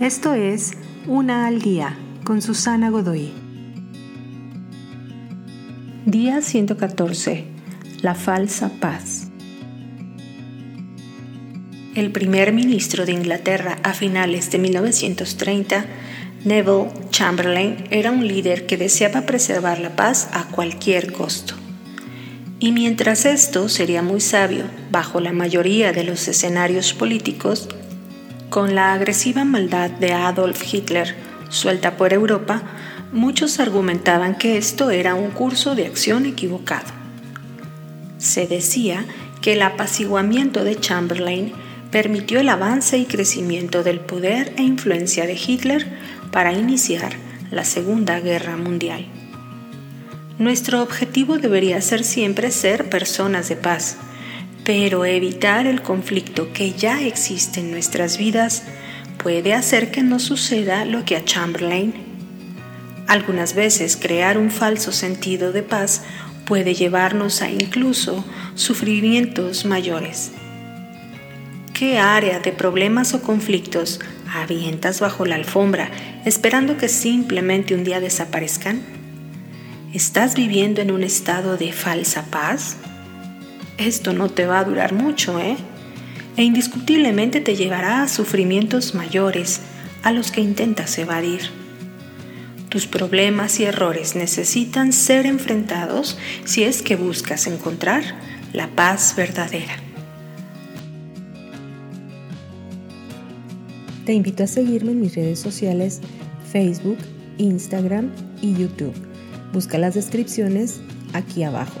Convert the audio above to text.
Esto es Una al Día con Susana Godoy. Día 114. La falsa paz. El primer ministro de Inglaterra a finales de 1930, Neville Chamberlain, era un líder que deseaba preservar la paz a cualquier costo. Y mientras esto sería muy sabio bajo la mayoría de los escenarios políticos, con la agresiva maldad de Adolf Hitler suelta por Europa, muchos argumentaban que esto era un curso de acción equivocado. Se decía que el apaciguamiento de Chamberlain permitió el avance y crecimiento del poder e influencia de Hitler para iniciar la Segunda Guerra Mundial. Nuestro objetivo debería ser siempre ser personas de paz, pero evitar el conflicto que ya existe en nuestras vidas puede hacer que no suceda lo que a Chamberlain. Algunas veces crear un falso sentido de paz puede llevarnos a incluso sufrimientos mayores. ¿Qué área de problemas o conflictos avientas bajo la alfombra esperando que simplemente un día desaparezcan? ¿Estás viviendo en un estado de falsa paz? Esto no te va a durar mucho, ¿eh? E indiscutiblemente te llevará a sufrimientos mayores a los que intentas evadir. Tus problemas y errores necesitan ser enfrentados si es que buscas encontrar la paz verdadera. Te invito a seguirme en mis redes sociales Facebook, Instagram y YouTube. Busca las descripciones aquí abajo.